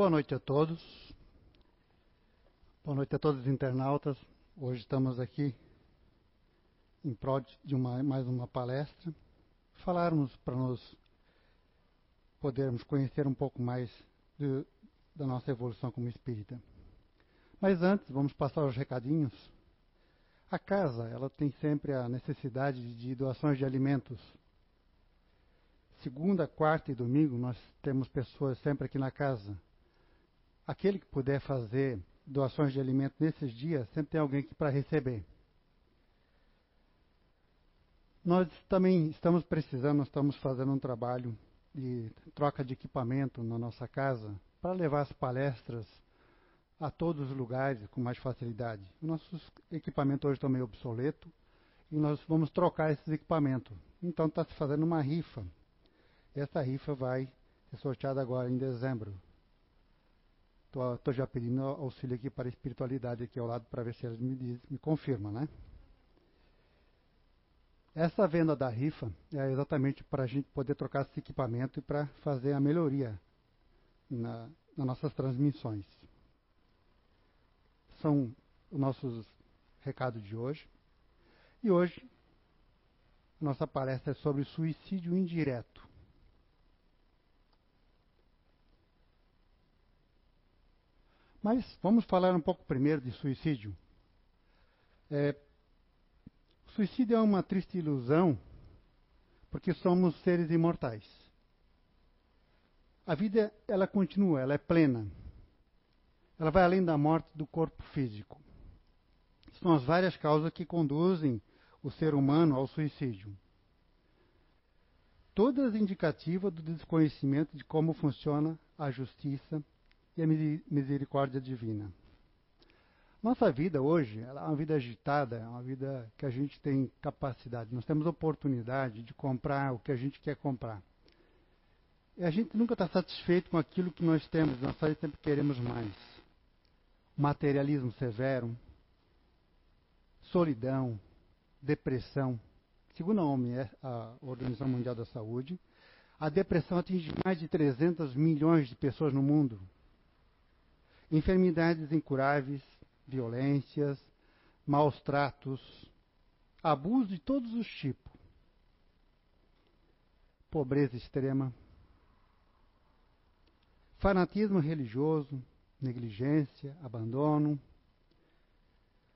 Boa noite a todos. Boa noite a todos os internautas. Hoje estamos aqui em prol de uma, mais uma palestra. Falarmos para nós podermos conhecer um pouco mais de, da nossa evolução como espírita. Mas antes, vamos passar os recadinhos. A casa, ela tem sempre a necessidade de doações de alimentos. Segunda, quarta e domingo, nós temos pessoas sempre aqui na casa. Aquele que puder fazer doações de alimento nesses dias, sempre tem alguém aqui para receber. Nós também estamos precisando, estamos fazendo um trabalho de troca de equipamento na nossa casa para levar as palestras a todos os lugares com mais facilidade. O nosso equipamento hoje está meio obsoleto e nós vamos trocar esses equipamentos. Então está se fazendo uma rifa. Essa rifa vai ser sorteada agora em dezembro. Estou já pedindo auxílio aqui para a espiritualidade aqui ao lado para ver se eles me, diz, me confirmam, né? Essa venda da rifa é exatamente para a gente poder trocar esse equipamento e para fazer a melhoria na, nas nossas transmissões. São os nossos recados de hoje. E hoje, nossa palestra é sobre suicídio indireto. Mas vamos falar um pouco primeiro de suicídio. É, suicídio é uma triste ilusão, porque somos seres imortais. A vida, ela continua, ela é plena. Ela vai além da morte do corpo físico. São as várias causas que conduzem o ser humano ao suicídio. Todas indicativas do desconhecimento de como funciona a justiça e a misericórdia divina. Nossa vida hoje é uma vida agitada, é uma vida que a gente tem capacidade, nós temos oportunidade de comprar o que a gente quer comprar. E a gente nunca está satisfeito com aquilo que nós temos, nós sempre queremos mais. Materialismo severo, solidão, depressão. Segundo a OMS, a Organização Mundial da Saúde, a depressão atinge mais de 300 milhões de pessoas no mundo. Enfermidades incuráveis, violências, maus tratos, abuso de todos os tipos, pobreza extrema, fanatismo religioso, negligência, abandono,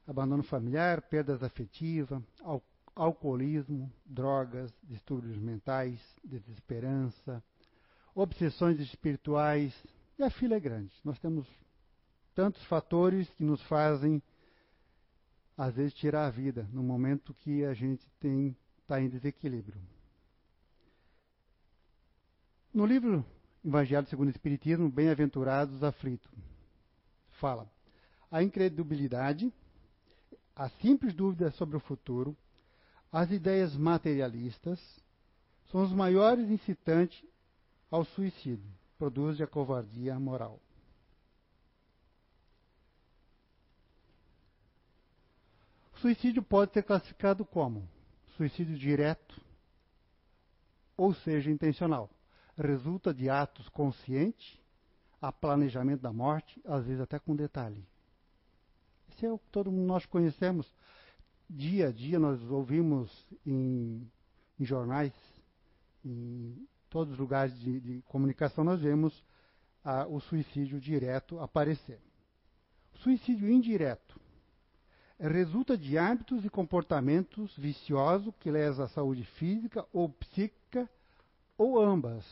abandono familiar, perdas afetivas, al alcoolismo, drogas, distúrbios mentais, desesperança, obsessões espirituais, e a fila é grande. Nós temos tantos fatores que nos fazem, às vezes, tirar a vida no momento que a gente está em desequilíbrio. No livro Evangelho segundo o Espiritismo, Bem-aventurados aflitos, fala: a incredulidade, a simples dúvida sobre o futuro, as ideias materialistas são os maiores incitantes ao suicídio, produzem a covardia moral. Suicídio pode ser classificado como suicídio direto, ou seja, intencional. Resulta de atos conscientes, a planejamento da morte, às vezes até com detalhe. Esse é o que todo mundo nós conhecemos. Dia a dia nós ouvimos em, em jornais, em todos os lugares de, de comunicação, nós vemos ah, o suicídio direto aparecer. Suicídio indireto resulta de hábitos e comportamentos viciosos que lesam a saúde física ou psíquica, ou ambas.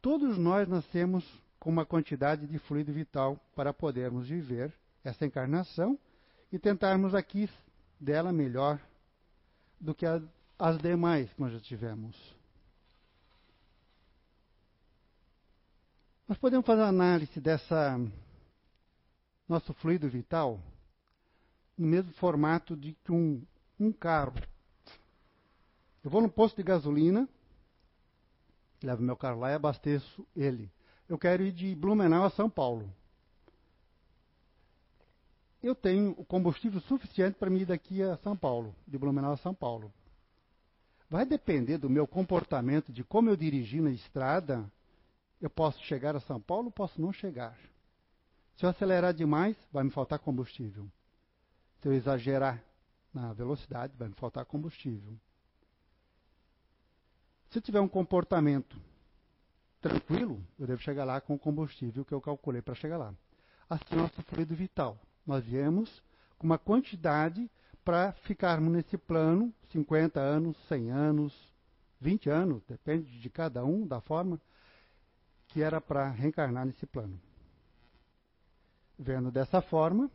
Todos nós nascemos com uma quantidade de fluido vital para podermos viver essa encarnação e tentarmos aqui dela melhor do que as demais que nós já tivemos. Nós podemos fazer análise dessa nosso fluido vital no mesmo formato de que um, um carro. Eu vou no posto de gasolina, levo meu carro lá e abasteço ele. Eu quero ir de Blumenau a São Paulo. Eu tenho o combustível suficiente para me ir daqui a São Paulo, de Blumenau a São Paulo. Vai depender do meu comportamento, de como eu dirigir na estrada, eu posso chegar a São Paulo, posso não chegar. Se eu acelerar demais, vai me faltar combustível. Se eu exagerar na velocidade, vai me faltar combustível. Se eu tiver um comportamento tranquilo, eu devo chegar lá com o combustível que eu calculei para chegar lá. Assim, nosso fluido vital. Nós viemos com uma quantidade para ficarmos nesse plano 50 anos, 100 anos, 20 anos, depende de cada um, da forma que era para reencarnar nesse plano. Vendo dessa forma,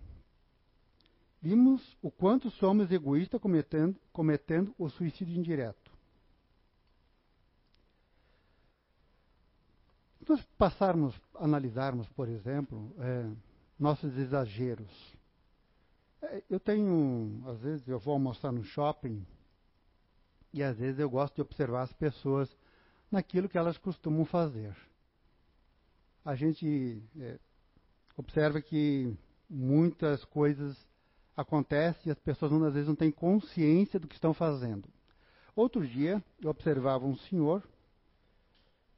vimos o quanto somos egoístas cometendo, cometendo o suicídio indireto. Se nós passarmos, analisarmos, por exemplo, é, nossos exageros. É, eu tenho, às vezes, eu vou almoçar no shopping e às vezes eu gosto de observar as pessoas naquilo que elas costumam fazer. A gente é, observa que muitas coisas acontecem e as pessoas às vezes não têm consciência do que estão fazendo. Outro dia eu observava um senhor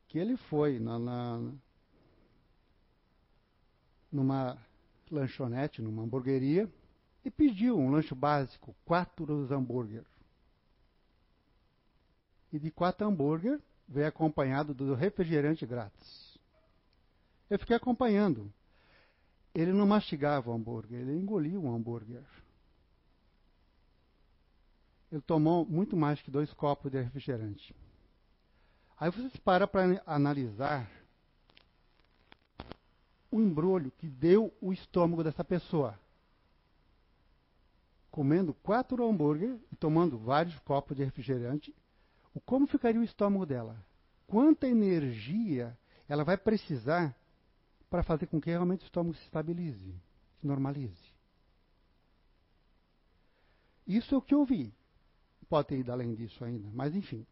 que ele foi na, na, numa lanchonete, numa hamburgueria, e pediu um lanche básico, quatro hambúrguer. E de quatro hambúrguer veio acompanhado do refrigerante grátis. Eu fiquei acompanhando. Ele não mastigava o hambúrguer, ele engolia o hambúrguer. Ele tomou muito mais que dois copos de refrigerante. Aí vocês param para analisar o embrulho que deu o estômago dessa pessoa. Comendo quatro hambúrguer e tomando vários copos de refrigerante, como ficaria o estômago dela? Quanta energia ela vai precisar para fazer com que realmente o estômago se estabilize, se normalize? Isso é o que eu vi. Pode ter ido além disso ainda, mas enfim.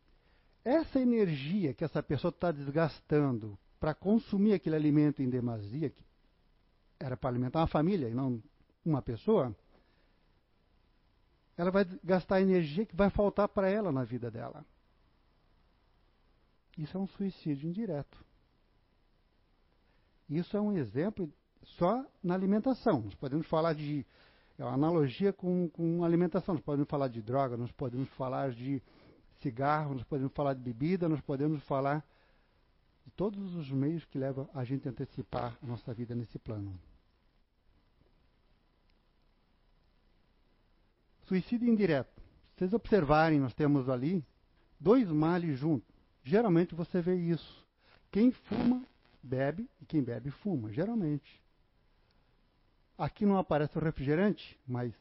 Essa energia que essa pessoa está desgastando para consumir aquele alimento em demasia, que era para alimentar uma família e não uma pessoa, ela vai gastar energia que vai faltar para ela na vida dela. Isso é um suicídio indireto. Isso é um exemplo só na alimentação. Nós podemos falar de é uma analogia com, com alimentação. Nós podemos falar de droga, nós podemos falar de cigarro, nós podemos falar de bebida, nós podemos falar de todos os meios que levam a gente a antecipar a nossa vida nesse plano. Suicídio indireto. Vocês observarem, nós temos ali dois males juntos. Geralmente você vê isso. Quem fuma, bebe, e quem bebe, fuma, geralmente. Aqui não aparece o refrigerante, mas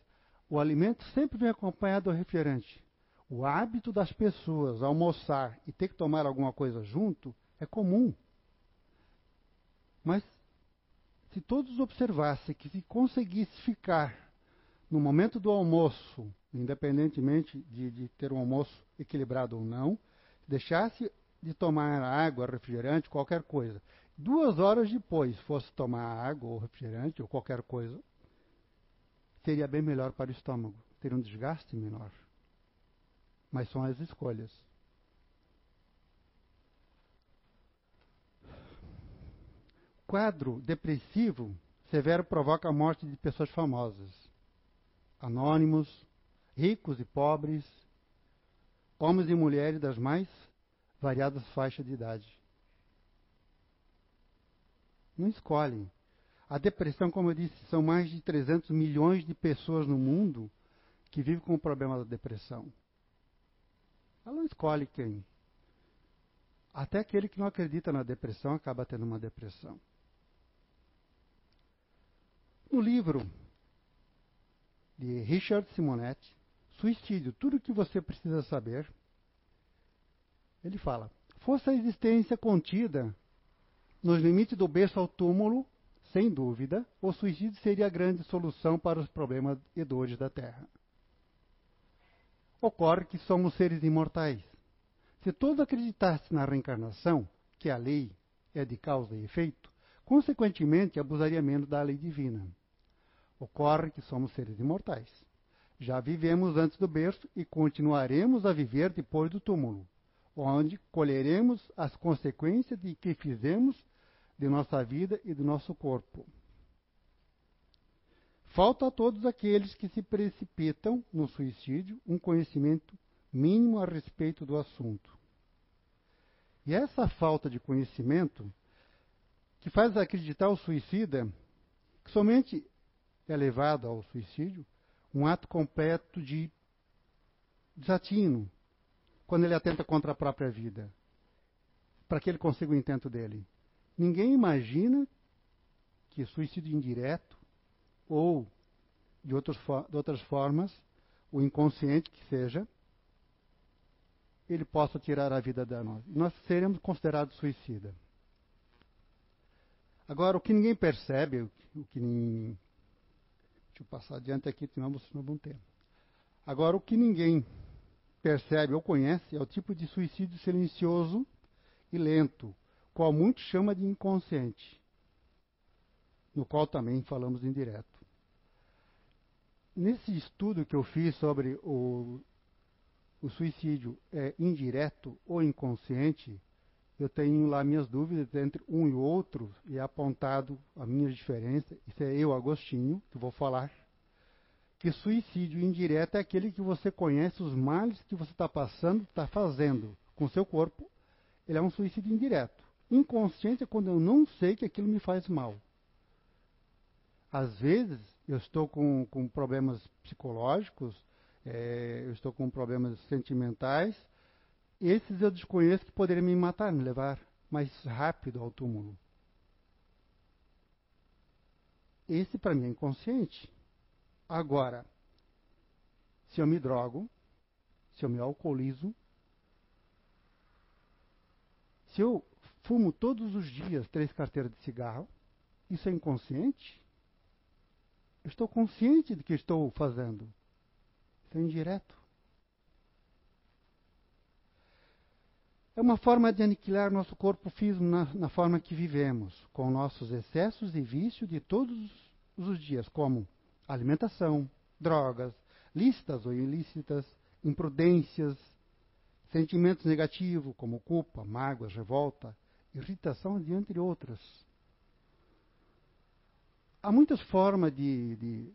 o alimento sempre vem acompanhado do refrigerante. O hábito das pessoas almoçar e ter que tomar alguma coisa junto é comum. Mas se todos observassem que se conseguisse ficar no momento do almoço, independentemente de, de ter um almoço equilibrado ou não, deixasse de tomar água, refrigerante, qualquer coisa, duas horas depois fosse tomar água ou refrigerante ou qualquer coisa, seria bem melhor para o estômago, teria um desgaste menor mas são as escolhas. Quadro depressivo severo provoca a morte de pessoas famosas, anônimos, ricos e pobres, homens e mulheres das mais variadas faixas de idade. Não escolhem. A depressão, como eu disse, são mais de 300 milhões de pessoas no mundo que vivem com o problema da depressão. Ela não escolhe quem. Até aquele que não acredita na depressão acaba tendo uma depressão. No livro de Richard Simonetti, Suicídio, tudo o que você precisa saber, ele fala: fosse a existência contida nos limites do berço ao túmulo, sem dúvida, o suicídio seria a grande solução para os problemas e dores da Terra. Ocorre que somos seres imortais. Se todos acreditassem na reencarnação, que a lei é de causa e efeito, consequentemente abusaria menos da lei divina. Ocorre que somos seres imortais. Já vivemos antes do berço e continuaremos a viver depois do túmulo, onde colheremos as consequências de que fizemos de nossa vida e do nosso corpo. Falta a todos aqueles que se precipitam no suicídio um conhecimento mínimo a respeito do assunto. E essa falta de conhecimento que faz acreditar o suicida que somente é levado ao suicídio um ato completo de desatino quando ele atenta contra a própria vida, para que ele consiga o intento dele. Ninguém imagina que suicídio indireto ou de, outros, de outras formas, o inconsciente que seja, ele possa tirar a vida da nós. Nós seremos considerados suicida. Agora, o que ninguém percebe, o que ninguém... Deixa eu passar adiante aqui, senão não vamos ter. Agora, o que ninguém percebe ou conhece é o tipo de suicídio silencioso e lento, qual muitos chama de inconsciente, no qual também falamos indireto. Nesse estudo que eu fiz sobre o, o suicídio é indireto ou inconsciente, eu tenho lá minhas dúvidas entre um e outro e apontado a minha diferença. Isso é eu, Agostinho, que vou falar. Que suicídio indireto é aquele que você conhece os males que você está passando, está fazendo com seu corpo. Ele é um suicídio indireto. Inconsciente é quando eu não sei que aquilo me faz mal. Às vezes, eu estou com, com problemas psicológicos, é, eu estou com problemas sentimentais, esses eu desconheço que poderiam me matar, me levar mais rápido ao túmulo. Esse para mim é inconsciente. Agora, se eu me drogo, se eu me alcoolizo, se eu fumo todos os dias três carteiras de cigarro, isso é inconsciente? Eu estou consciente do que estou fazendo. Isso é indireto. É uma forma de aniquilar nosso corpo físico na, na forma que vivemos, com nossos excessos e vícios de todos os dias, como alimentação, drogas, listas ou ilícitas, imprudências, sentimentos negativos como culpa, mágoa, revolta, irritação, entre outras há muitas formas de, de,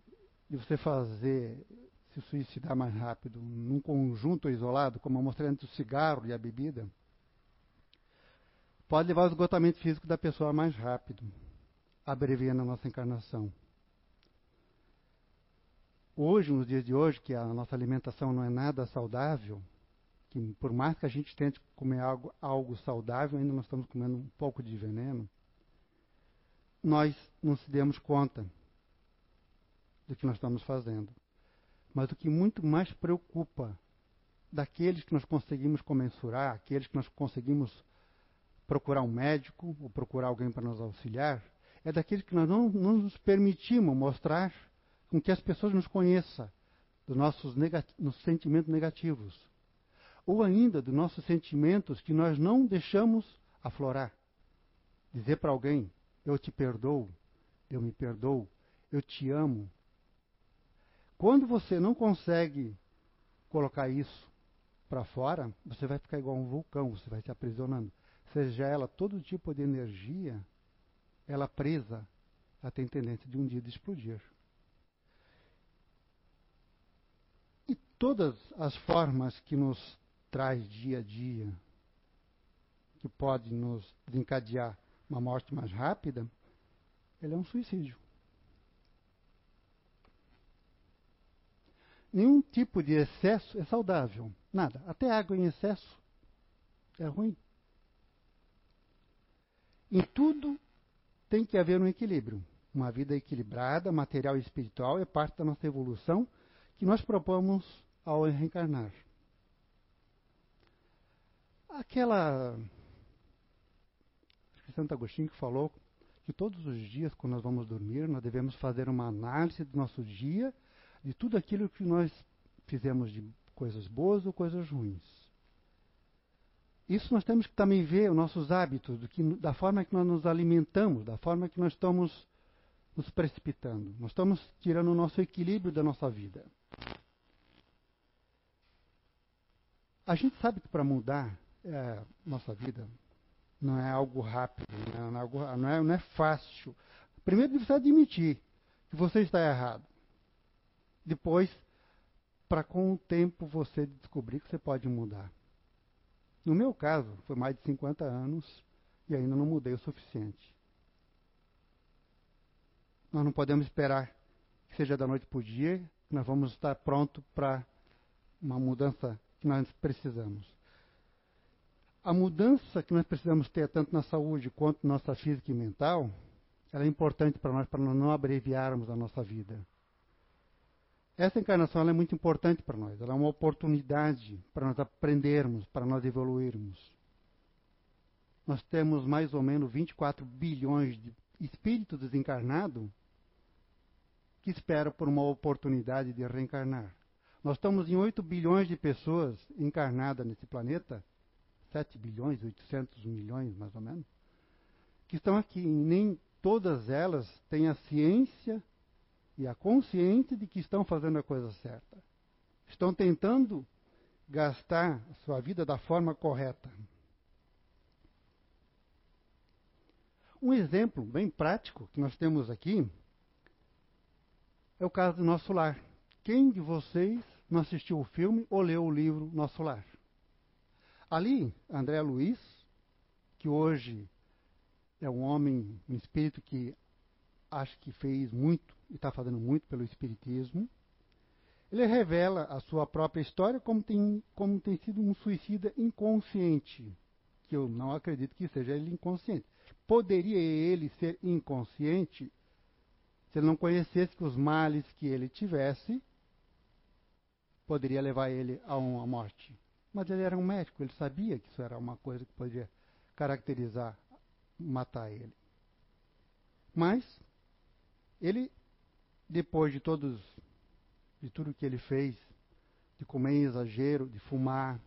de, você fazer se suicidar mais rápido, num conjunto isolado, como eu mostrei antes o cigarro e a bebida. Pode levar ao esgotamento físico da pessoa mais rápido, abreviando a nossa encarnação. Hoje, nos dias de hoje, que a nossa alimentação não é nada saudável, que por mais que a gente tente comer algo, algo saudável, ainda nós estamos comendo um pouco de veneno nós não se demos conta do que nós estamos fazendo. Mas o que muito mais preocupa daqueles que nós conseguimos comensurar, aqueles que nós conseguimos procurar um médico ou procurar alguém para nos auxiliar, é daqueles que nós não, não nos permitimos mostrar com que as pessoas nos conheçam dos nossos, sentimentos negativos. Ou ainda dos nossos sentimentos que nós não deixamos aflorar. Dizer para alguém, eu te perdoo, eu me perdoo, eu te amo. Quando você não consegue colocar isso para fora, você vai ficar igual um vulcão, você vai se aprisionando. Seja ela todo tipo de energia, ela presa, ela tem tendência de um dia de explodir. E todas as formas que nos traz dia a dia, que pode nos desencadear uma morte mais rápida, ele é um suicídio. Nenhum tipo de excesso é saudável. Nada. Até água em excesso é ruim. Em tudo tem que haver um equilíbrio. Uma vida equilibrada, material e espiritual, é parte da nossa evolução que nós propomos ao reencarnar. Aquela Santo Agostinho que falou que todos os dias, quando nós vamos dormir, nós devemos fazer uma análise do nosso dia, de tudo aquilo que nós fizemos de coisas boas ou coisas ruins. Isso nós temos que também ver os nossos hábitos, que, da forma que nós nos alimentamos, da forma que nós estamos nos precipitando. Nós estamos tirando o nosso equilíbrio da nossa vida. A gente sabe que para mudar é, nossa vida, não é algo rápido, não é, não é, não é fácil. Primeiro precisa admitir que você está errado. Depois, para com o tempo você descobrir que você pode mudar. No meu caso, foi mais de 50 anos e ainda não mudei o suficiente. Nós não podemos esperar que seja da noite para o dia, nós vamos estar pronto para uma mudança que nós precisamos. A mudança que nós precisamos ter, tanto na saúde quanto na nossa física e mental, ela é importante para nós, para nós não abreviarmos a nossa vida. Essa encarnação é muito importante para nós. Ela é uma oportunidade para nós aprendermos, para nós evoluirmos. Nós temos mais ou menos 24 bilhões de espíritos desencarnados que esperam por uma oportunidade de reencarnar. Nós estamos em 8 bilhões de pessoas encarnadas nesse planeta 7 bilhões, 800 milhões mais ou menos, que estão aqui. E nem todas elas têm a ciência e a consciência de que estão fazendo a coisa certa. Estão tentando gastar a sua vida da forma correta. Um exemplo bem prático que nós temos aqui é o caso do nosso lar. Quem de vocês não assistiu o filme ou leu o livro Nosso Lar? Ali, André Luiz, que hoje é um homem, um espírito que acho que fez muito e está fazendo muito pelo espiritismo, ele revela a sua própria história como tem, como tem sido um suicida inconsciente, que eu não acredito que seja ele inconsciente. Poderia ele ser inconsciente se ele não conhecesse que os males que ele tivesse poderia levar ele a uma morte. Mas ele era um médico, ele sabia que isso era uma coisa que podia caracterizar, matar ele. Mas ele, depois de todos, de tudo que ele fez, de comer em exagero, de fumar,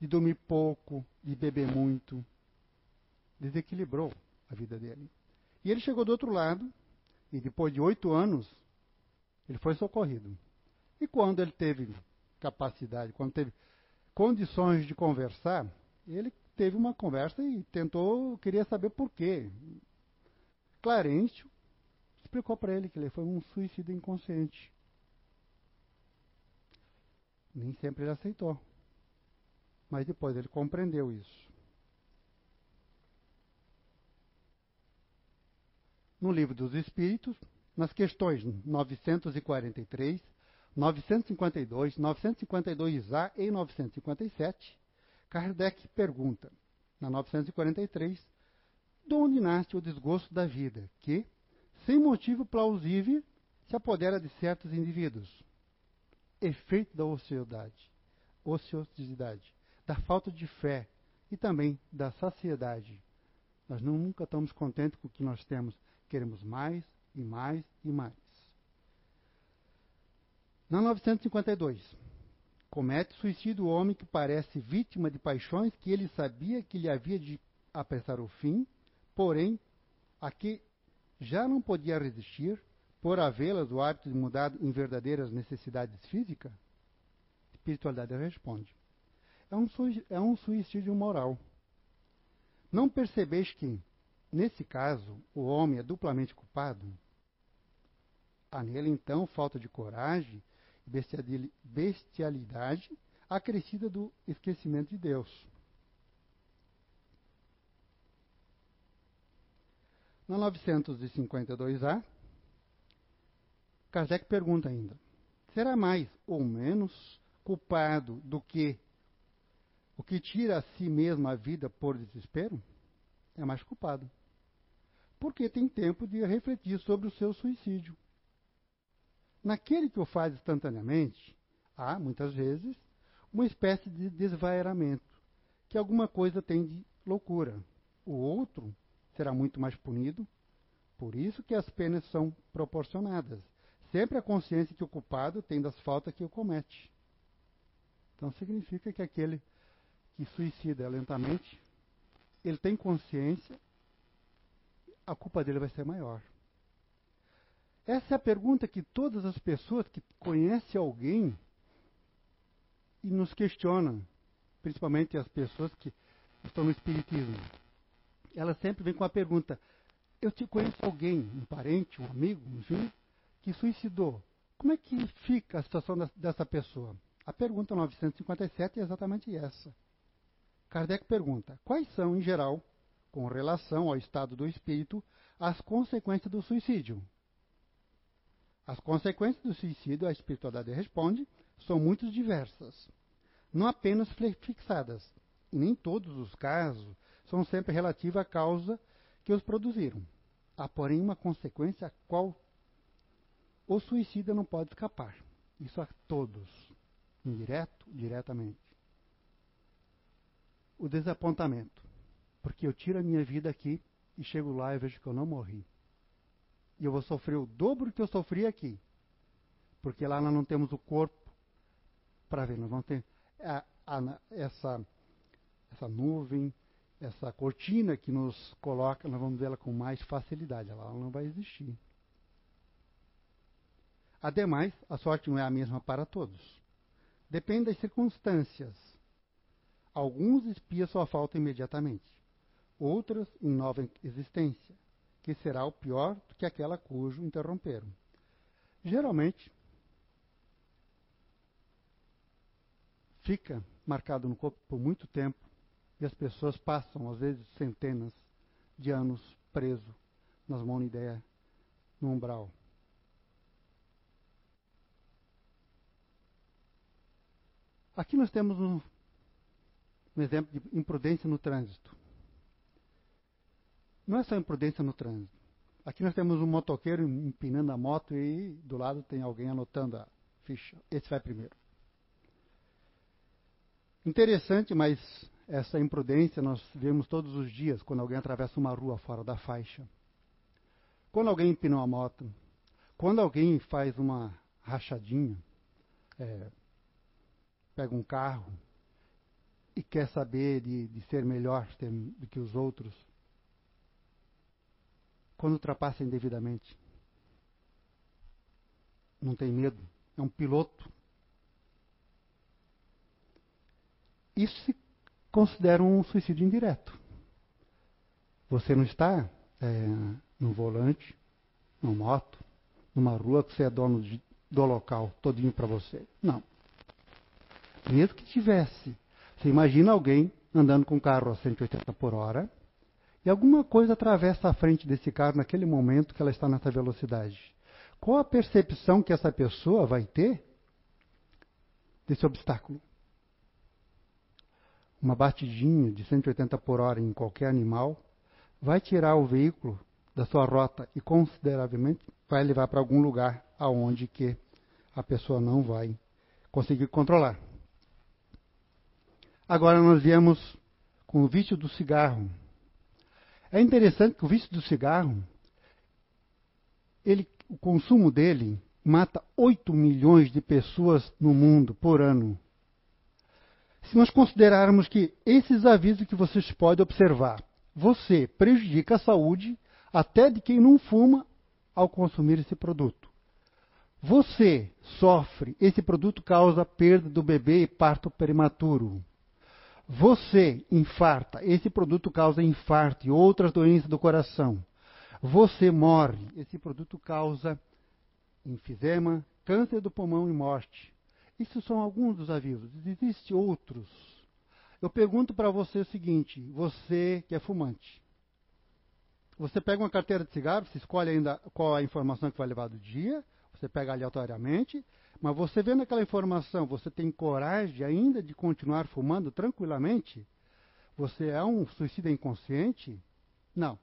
de dormir pouco, de beber muito, desequilibrou a vida dele. E ele chegou do outro lado, e depois de oito anos, ele foi socorrido. E quando ele teve capacidade, quando teve condições de conversar, ele teve uma conversa e tentou, queria saber por quê. Clarencio explicou para ele que ele foi um suicida inconsciente. Nem sempre ele aceitou. Mas depois ele compreendeu isso. No livro dos Espíritos, nas questões 943 952, 952A e 957, Kardec pergunta, na 943, de onde nasce o desgosto da vida, que, sem motivo plausível, se apodera de certos indivíduos? Efeito da ociosidade, ociosidade, da falta de fé e também da saciedade. Nós nunca estamos contentes com o que nós temos, queremos mais e mais e mais. Na 952, comete suicídio o homem que parece vítima de paixões que ele sabia que lhe havia de apressar o fim, porém, a que já não podia resistir, por havê-las o hábito de mudar em verdadeiras necessidades físicas? Espiritualidade responde. É um, é um suicídio moral. Não percebeis que, nesse caso, o homem é duplamente culpado? Há nele, então, falta de coragem bestialidade acrescida do esquecimento de Deus. Na 952A, Kardec pergunta ainda: será mais ou menos culpado do que o que tira a si mesmo a vida por desespero? É mais culpado. Porque tem tempo de refletir sobre o seu suicídio. Naquele que o faz instantaneamente, há, muitas vezes, uma espécie de desvairamento, que alguma coisa tem de loucura. O outro será muito mais punido, por isso que as penas são proporcionadas. Sempre a consciência que o culpado tem das faltas que o comete. Então significa que aquele que suicida lentamente, ele tem consciência, a culpa dele vai ser maior. Essa é a pergunta que todas as pessoas que conhecem alguém e nos questionam, principalmente as pessoas que estão no Espiritismo. ela sempre vem com a pergunta: Eu te conheço alguém, um parente, um amigo, enfim, que suicidou. Como é que fica a situação dessa pessoa? A pergunta 957 é exatamente essa. Kardec pergunta: Quais são, em geral, com relação ao estado do espírito, as consequências do suicídio? As consequências do suicídio, a espiritualidade responde, são muito diversas, não apenas fixadas. E nem todos os casos são sempre relativos à causa que os produziram. Há, porém, uma consequência a qual o suicida não pode escapar. Isso a todos, indireto, diretamente. O desapontamento. Porque eu tiro a minha vida aqui e chego lá e vejo que eu não morri. E eu vou sofrer o dobro que eu sofri aqui. Porque lá nós não temos o corpo para ver. Nós vamos ter a, a, essa, essa nuvem, essa cortina que nos coloca, nós vamos ver ela com mais facilidade. Ela não vai existir. Ademais, a sorte não é a mesma para todos. Depende das circunstâncias. Alguns espiam sua falta imediatamente, outros em nova existência, que será o pior do que aquela cujo interromperam. Geralmente, fica marcado no corpo por muito tempo e as pessoas passam, às vezes, centenas de anos preso nas mãos de ideia no umbral. Aqui nós temos um, um exemplo de imprudência no trânsito. Não é só imprudência no trânsito. Aqui nós temos um motoqueiro empinando a moto e do lado tem alguém anotando a ficha. Esse vai primeiro. Interessante, mas essa imprudência nós vemos todos os dias quando alguém atravessa uma rua fora da faixa. Quando alguém empina uma moto. Quando alguém faz uma rachadinha. É, pega um carro e quer saber de, de ser melhor do que os outros, quando ultrapassa indevidamente, não tem medo, é um piloto. Isso se considera um suicídio indireto. Você não está é, no volante, numa moto, numa rua que você é dono de, do local todinho para você. Não. Mesmo que tivesse. Você imagina alguém andando com um carro a 180 por hora e alguma coisa atravessa a frente desse carro naquele momento que ela está nessa velocidade. Qual a percepção que essa pessoa vai ter desse obstáculo? Uma batidinha de 180 por hora em qualquer animal vai tirar o veículo da sua rota e consideravelmente vai levar para algum lugar aonde que a pessoa não vai conseguir controlar. Agora nós viemos com o vício do cigarro. É interessante que o vício do cigarro, ele, o consumo dele mata 8 milhões de pessoas no mundo por ano. Se nós considerarmos que esses avisos que vocês podem observar, você prejudica a saúde até de quem não fuma ao consumir esse produto. Você sofre, esse produto causa perda do bebê e parto prematuro. Você infarta, esse produto causa infarto e outras doenças do coração. Você morre, esse produto causa enfisema, câncer do pulmão e morte. Isso são alguns dos avisos, existem outros. Eu pergunto para você o seguinte: você que é fumante, você pega uma carteira de cigarro, você escolhe ainda qual a informação que vai levar do dia, você pega aleatoriamente, mas você vendo aquela informação, você tem coragem ainda de continuar fumando tranquilamente? Você é um suicida inconsciente? Não.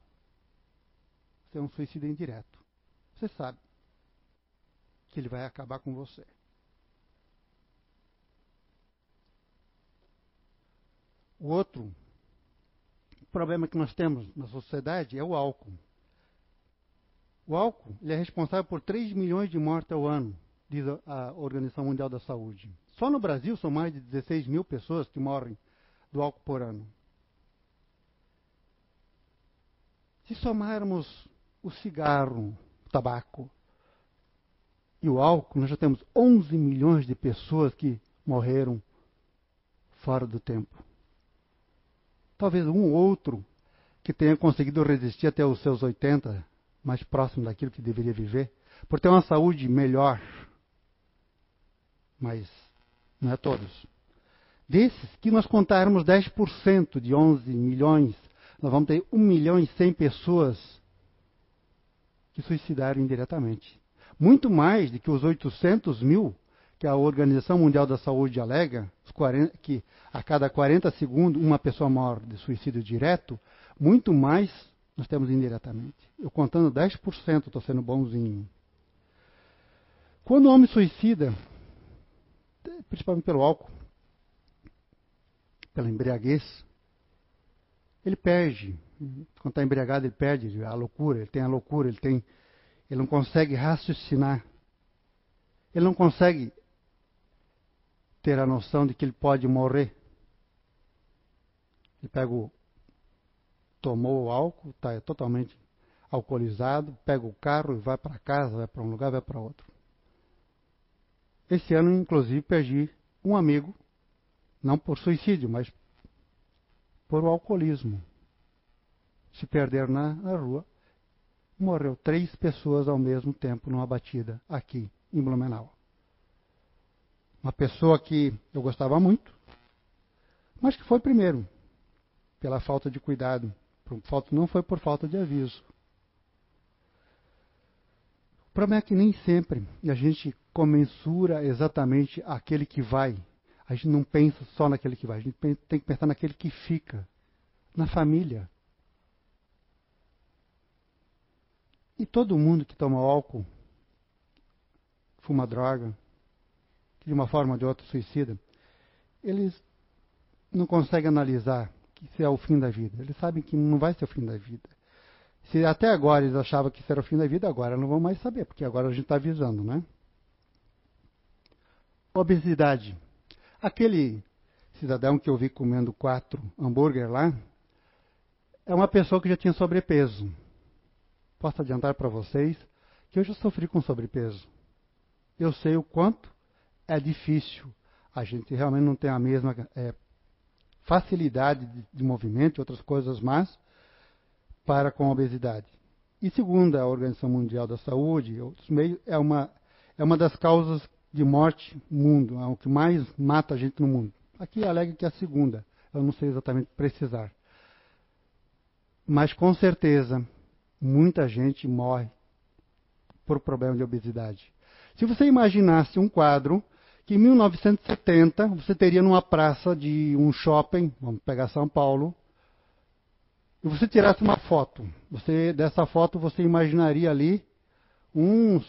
Você é um suicida indireto. Você sabe que ele vai acabar com você. O outro problema que nós temos na sociedade é o álcool. O álcool é responsável por 3 milhões de mortes ao ano diz a Organização Mundial da Saúde. Só no Brasil são mais de 16 mil pessoas que morrem do álcool por ano. Se somarmos o cigarro, o tabaco e o álcool, nós já temos 11 milhões de pessoas que morreram fora do tempo. Talvez um ou outro que tenha conseguido resistir até os seus 80, mais próximo daquilo que deveria viver, por ter uma saúde melhor. Mas não é todos. Desses, que nós contarmos 10% de 11 milhões, nós vamos ter 1 milhão e 100 pessoas que suicidaram indiretamente. Muito mais do que os 800 mil que a Organização Mundial da Saúde alega, 40, que a cada 40 segundos uma pessoa morre de suicídio direto, muito mais nós temos indiretamente. Eu contando 10%, estou sendo bonzinho. Quando o homem suicida, principalmente pelo álcool, pela embriaguez, ele perde. Quando está embriagado, ele perde a loucura, ele tem a loucura, ele tem. Ele não consegue raciocinar. Ele não consegue ter a noção de que ele pode morrer. Ele pega o. tomou o álcool, está totalmente alcoolizado, pega o carro e vai para casa, vai para um lugar, vai para outro. Esse ano, inclusive, perdi um amigo, não por suicídio, mas por o alcoolismo. Se perder na, na rua, morreu três pessoas ao mesmo tempo numa batida aqui em Blumenau. Uma pessoa que eu gostava muito, mas que foi primeiro, pela falta de cuidado. Não foi por falta de aviso. Problema é que nem sempre a gente comensura exatamente aquele que vai a gente não pensa só naquele que vai, a gente tem que pensar naquele que fica, na família. E todo mundo que toma álcool, fuma droga, que de uma forma ou de outra suicida, eles não conseguem analisar que isso é o fim da vida. Eles sabem que não vai ser o fim da vida. Se até agora eles achavam que isso era o fim da vida, agora não vão mais saber, porque agora a gente está avisando, né? Obesidade. Aquele cidadão que eu vi comendo quatro hambúrguer lá é uma pessoa que já tinha sobrepeso. Posso adiantar para vocês que eu já sofri com sobrepeso. Eu sei o quanto é difícil. A gente realmente não tem a mesma é, facilidade de, de movimento e outras coisas mais para com a obesidade. E segundo a Organização Mundial da Saúde outros meios, é uma, é uma das causas de morte no mundo, é o que mais mata a gente no mundo. Aqui alega que é a segunda, eu não sei exatamente precisar. Mas com certeza, muita gente morre por problema de obesidade. Se você imaginasse um quadro que em 1970 você teria numa praça de um shopping, vamos pegar São Paulo, e você tirasse uma foto, você dessa foto você imaginaria ali uns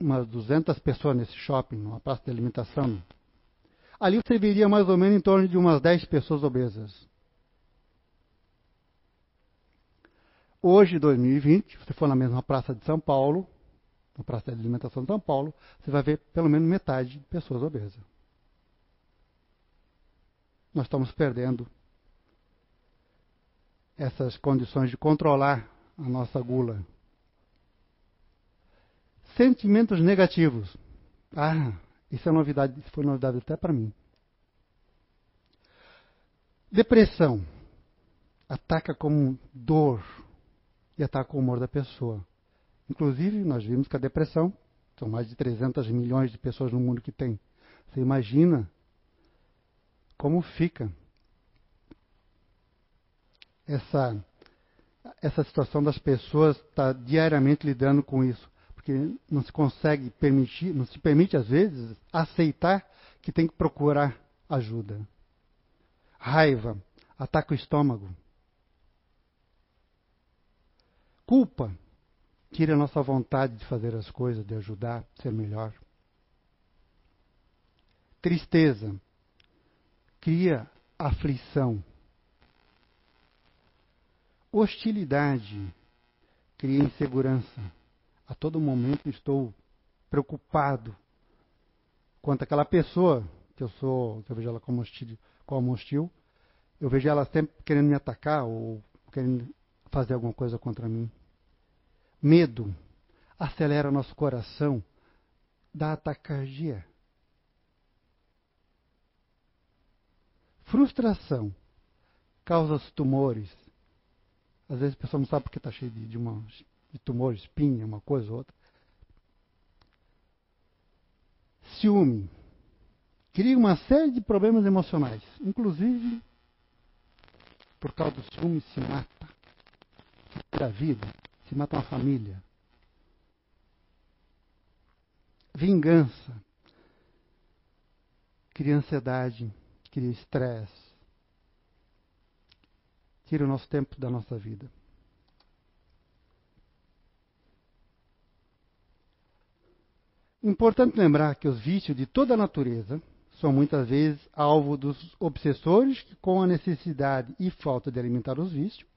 umas 200 pessoas nesse shopping, numa praça de alimentação. Ali você veria mais ou menos em torno de umas 10 pessoas obesas. Hoje, 2020, se você for na mesma praça de São Paulo, na praça de alimentação de São Paulo, você vai ver pelo menos metade de pessoas obesas. Nós estamos perdendo essas condições de controlar a nossa gula Sentimentos negativos. Ah, isso é novidade, isso foi novidade até para mim. Depressão. Ataca como dor e ataca o humor da pessoa. Inclusive, nós vimos que a depressão, são mais de 300 milhões de pessoas no mundo que tem. Você imagina como fica essa, essa situação das pessoas estar tá diariamente lidando com isso porque não se consegue permitir, não se permite às vezes aceitar que tem que procurar ajuda. Raiva ataca o estômago. Culpa tira a nossa vontade de fazer as coisas, de ajudar, de ser melhor. Tristeza cria aflição. Hostilidade cria insegurança. A todo momento estou preocupado quanto àquela pessoa que eu sou, que eu vejo ela como hostil, como hostil, eu vejo ela sempre querendo me atacar ou querendo fazer alguma coisa contra mim. Medo acelera nosso coração, dá atacardia. Frustração causa tumores. Às vezes a pessoa não sabe porque está cheio de, de, uma, de tumor, espinha, uma coisa ou outra. Ciúme. Cria uma série de problemas emocionais. Inclusive, por causa do ciúme, se mata. Se tira a vida, se mata uma família. Vingança. Cria ansiedade, cria estresse tira o nosso tempo da nossa vida. Importante lembrar que os vícios de toda a natureza são muitas vezes alvo dos obsessores que, com a necessidade e falta de alimentar os vícios,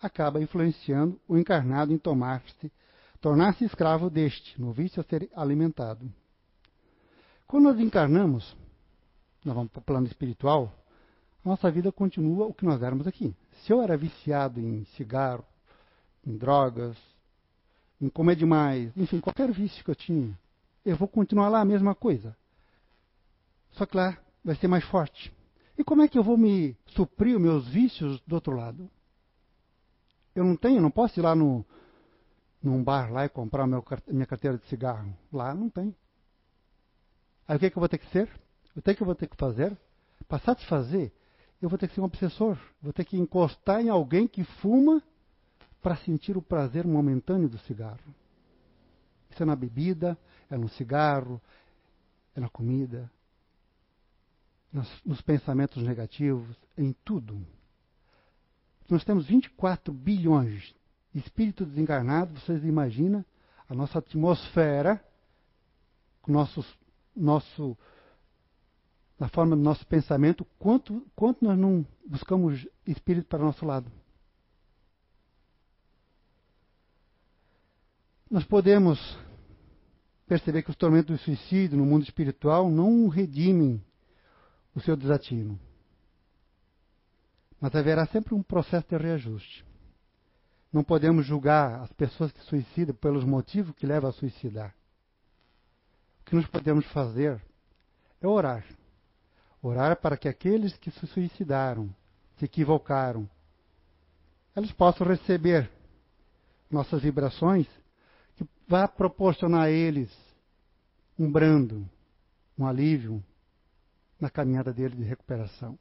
acaba influenciando o encarnado em tomar-se, tornar-se escravo deste, no vício a ser alimentado. Quando nós encarnamos, nós vamos para o plano espiritual, nossa vida continua o que nós éramos aqui. Se eu era viciado em cigarro, em drogas, em comer demais, enfim, qualquer vício que eu tinha, eu vou continuar lá a mesma coisa. Só que lá vai ser mais forte. E como é que eu vou me suprir os meus vícios do outro lado? Eu não tenho, não posso ir lá no, num bar lá e comprar meu, minha carteira de cigarro. Lá não tem. Aí o que, é que eu vou ter que ser? O que, é que eu vou ter que fazer? Para satisfazer eu vou ter que ser um obsessor, vou ter que encostar em alguém que fuma para sentir o prazer momentâneo do cigarro. Isso é na bebida, é no cigarro, é na comida, nos, nos pensamentos negativos, em tudo. Nós temos 24 bilhões de espíritos desencarnados, vocês imaginam a nossa atmosfera, o nosso, nosso na forma do nosso pensamento, quanto, quanto nós não buscamos espírito para o nosso lado. Nós podemos perceber que os tormentos do suicídio no mundo espiritual não redimem o seu desatino. Mas haverá sempre um processo de reajuste. Não podemos julgar as pessoas que suicidam pelos motivos que levam a suicidar. O que nós podemos fazer é orar Orar para que aqueles que se suicidaram, se equivocaram, eles possam receber nossas vibrações que vá proporcionar a eles um brando, um alívio na caminhada deles de recuperação.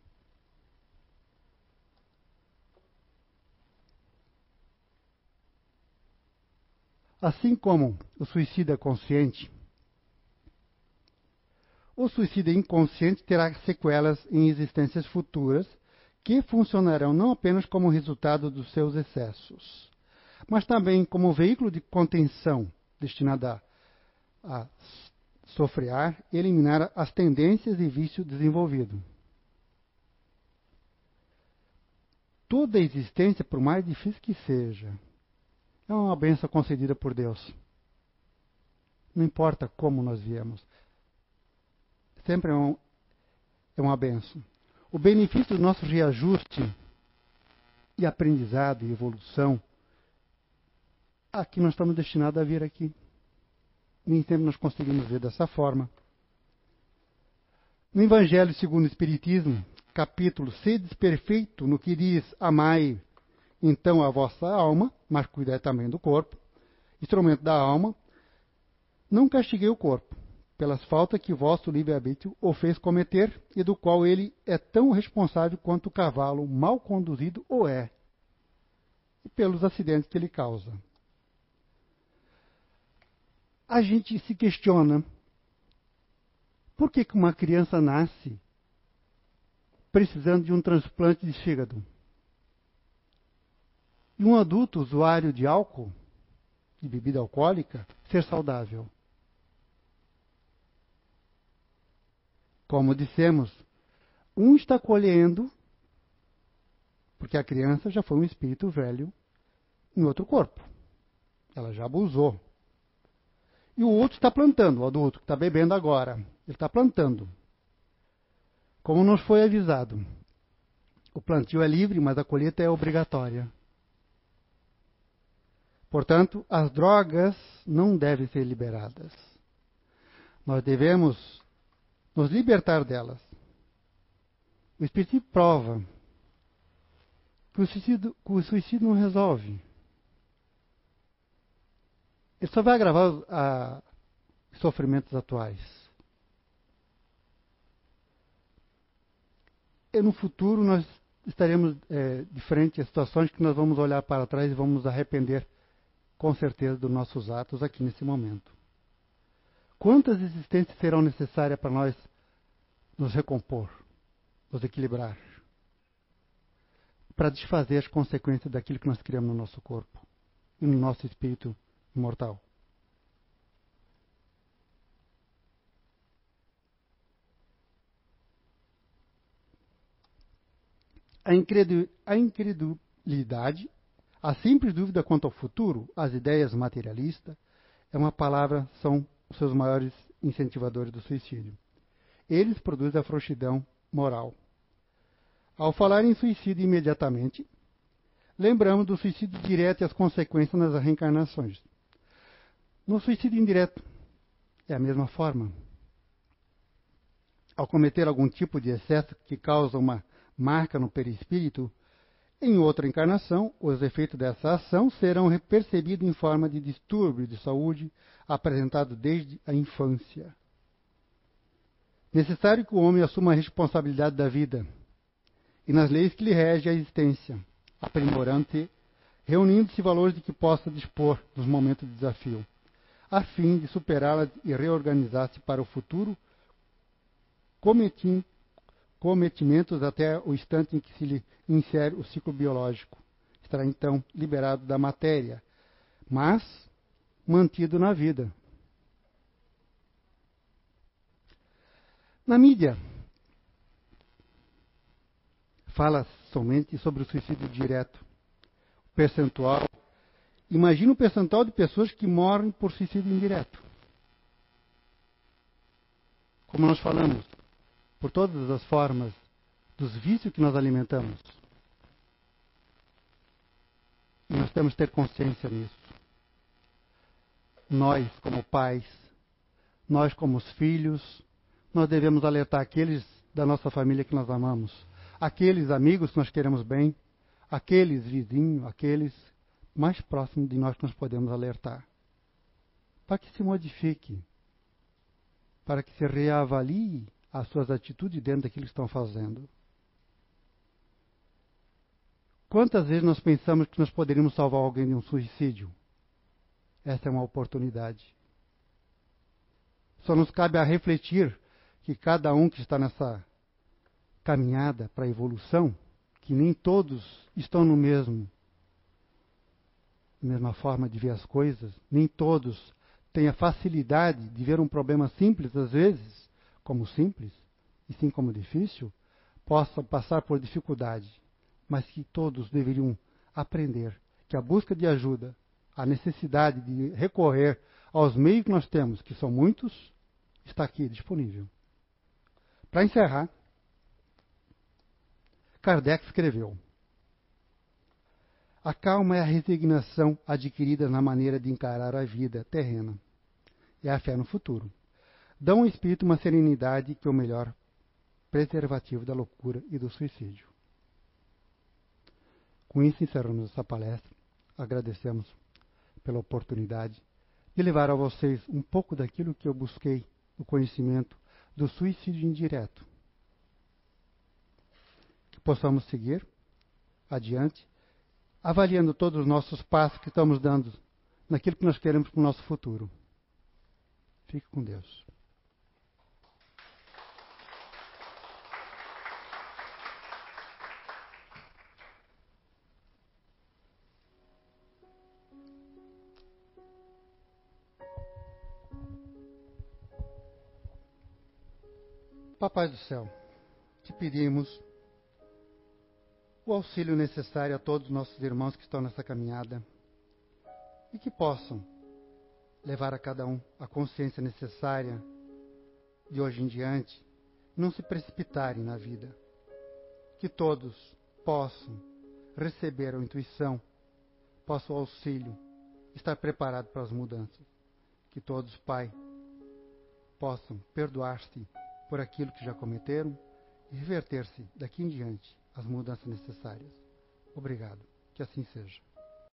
Assim como o suicida consciente o suicídio inconsciente terá sequelas em existências futuras que funcionarão não apenas como resultado dos seus excessos, mas também como veículo de contenção destinado a, sofrear e eliminar as tendências e vício desenvolvido. Toda existência, por mais difícil que seja, é uma benção concedida por Deus. Não importa como nós viemos sempre é, um, é uma benção. O benefício do nosso reajuste e aprendizado e evolução, aqui nós estamos destinados a vir aqui. Nem sempre nós conseguimos ver dessa forma. No Evangelho segundo o Espiritismo, capítulo Sedes perfeito no que diz amai então a vossa alma, mas cuidai também do corpo, instrumento da alma, não castiguei o corpo, pelas faltas que vosso livre-arbítrio o fez cometer e do qual ele é tão responsável quanto o cavalo mal conduzido o é, e pelos acidentes que ele causa. A gente se questiona por que, que uma criança nasce precisando de um transplante de fígado? E um adulto usuário de álcool, de bebida alcoólica, ser saudável? Como dissemos, um está colhendo, porque a criança já foi um espírito velho em outro corpo. Ela já abusou. E o outro está plantando, o adulto que está bebendo agora. Ele está plantando. Como nos foi avisado. O plantio é livre, mas a colheita é obrigatória. Portanto, as drogas não devem ser liberadas. Nós devemos nos libertar delas. O Espiritismo prova que o suicídio, que o suicídio não resolve. Ele só vai agravar os sofrimentos atuais. E no futuro nós estaremos é, de frente a situações que nós vamos olhar para trás e vamos arrepender com certeza dos nossos atos aqui nesse momento. Quantas existências serão necessárias para nós nos recompor, nos equilibrar, para desfazer as consequências daquilo que nós criamos no nosso corpo e no nosso espírito imortal? a incredulidade, a simples dúvida quanto ao futuro, as ideias materialistas, é uma palavra, são os seus maiores incentivadores do suicídio. Eles produzem a frouxidão moral. Ao falar em suicídio imediatamente, lembramos do suicídio direto e as consequências nas reencarnações. No suicídio indireto, é a mesma forma. Ao cometer algum tipo de excesso que causa uma marca no perispírito, em outra encarnação, os efeitos dessa ação serão percebidos em forma de distúrbio de saúde apresentado desde a infância. Necessário que o homem assuma a responsabilidade da vida e nas leis que lhe regem a existência, aprimorando-se, reunindo-se valores de que possa dispor nos momentos de desafio, a fim de superá-las e reorganizar-se para o futuro, cometindo cometimentos até o instante em que se lhe insere o ciclo biológico. Estará então liberado da matéria, mas mantido na vida. Na mídia, fala somente sobre o suicídio direto. O percentual. Imagina o percentual de pessoas que morrem por suicídio indireto. Como nós falamos, por todas as formas dos vícios que nós alimentamos. E nós temos que ter consciência nisso. Nós, como pais, nós, como filhos, nós devemos alertar aqueles da nossa família que nós amamos, aqueles amigos que nós queremos bem, aqueles vizinhos, aqueles mais próximos de nós que nós podemos alertar, para que se modifique, para que se reavalie as suas atitudes dentro daquilo que estão fazendo. Quantas vezes nós pensamos que nós poderíamos salvar alguém de um suicídio? Essa é uma oportunidade. Só nos cabe a refletir que cada um que está nessa caminhada para a evolução, que nem todos estão no mesmo mesma forma de ver as coisas, nem todos têm a facilidade de ver um problema simples às vezes como simples, e sim como difícil, possa passar por dificuldade, mas que todos deveriam aprender que a busca de ajuda, a necessidade de recorrer aos meios que nós temos, que são muitos, está aqui disponível. Para encerrar, Kardec escreveu: A calma é a resignação adquirida na maneira de encarar a vida terrena. É a fé no futuro dão ao espírito uma serenidade que é o melhor preservativo da loucura e do suicídio. Com isso encerramos essa palestra. Agradecemos pela oportunidade de levar a vocês um pouco daquilo que eu busquei no conhecimento do suicídio indireto. Que possamos seguir adiante, avaliando todos os nossos passos que estamos dando naquilo que nós queremos para o nosso futuro. Fique com Deus. Papai do céu, te pedimos o auxílio necessário a todos os nossos irmãos que estão nessa caminhada e que possam levar a cada um a consciência necessária de hoje em diante, não se precipitarem na vida. Que todos possam receber a intuição, possam o auxílio, estar preparado para as mudanças. Que todos, Pai, possam perdoar-se por aquilo que já cometeram e reverter-se daqui em diante as mudanças necessárias. Obrigado. Que assim seja.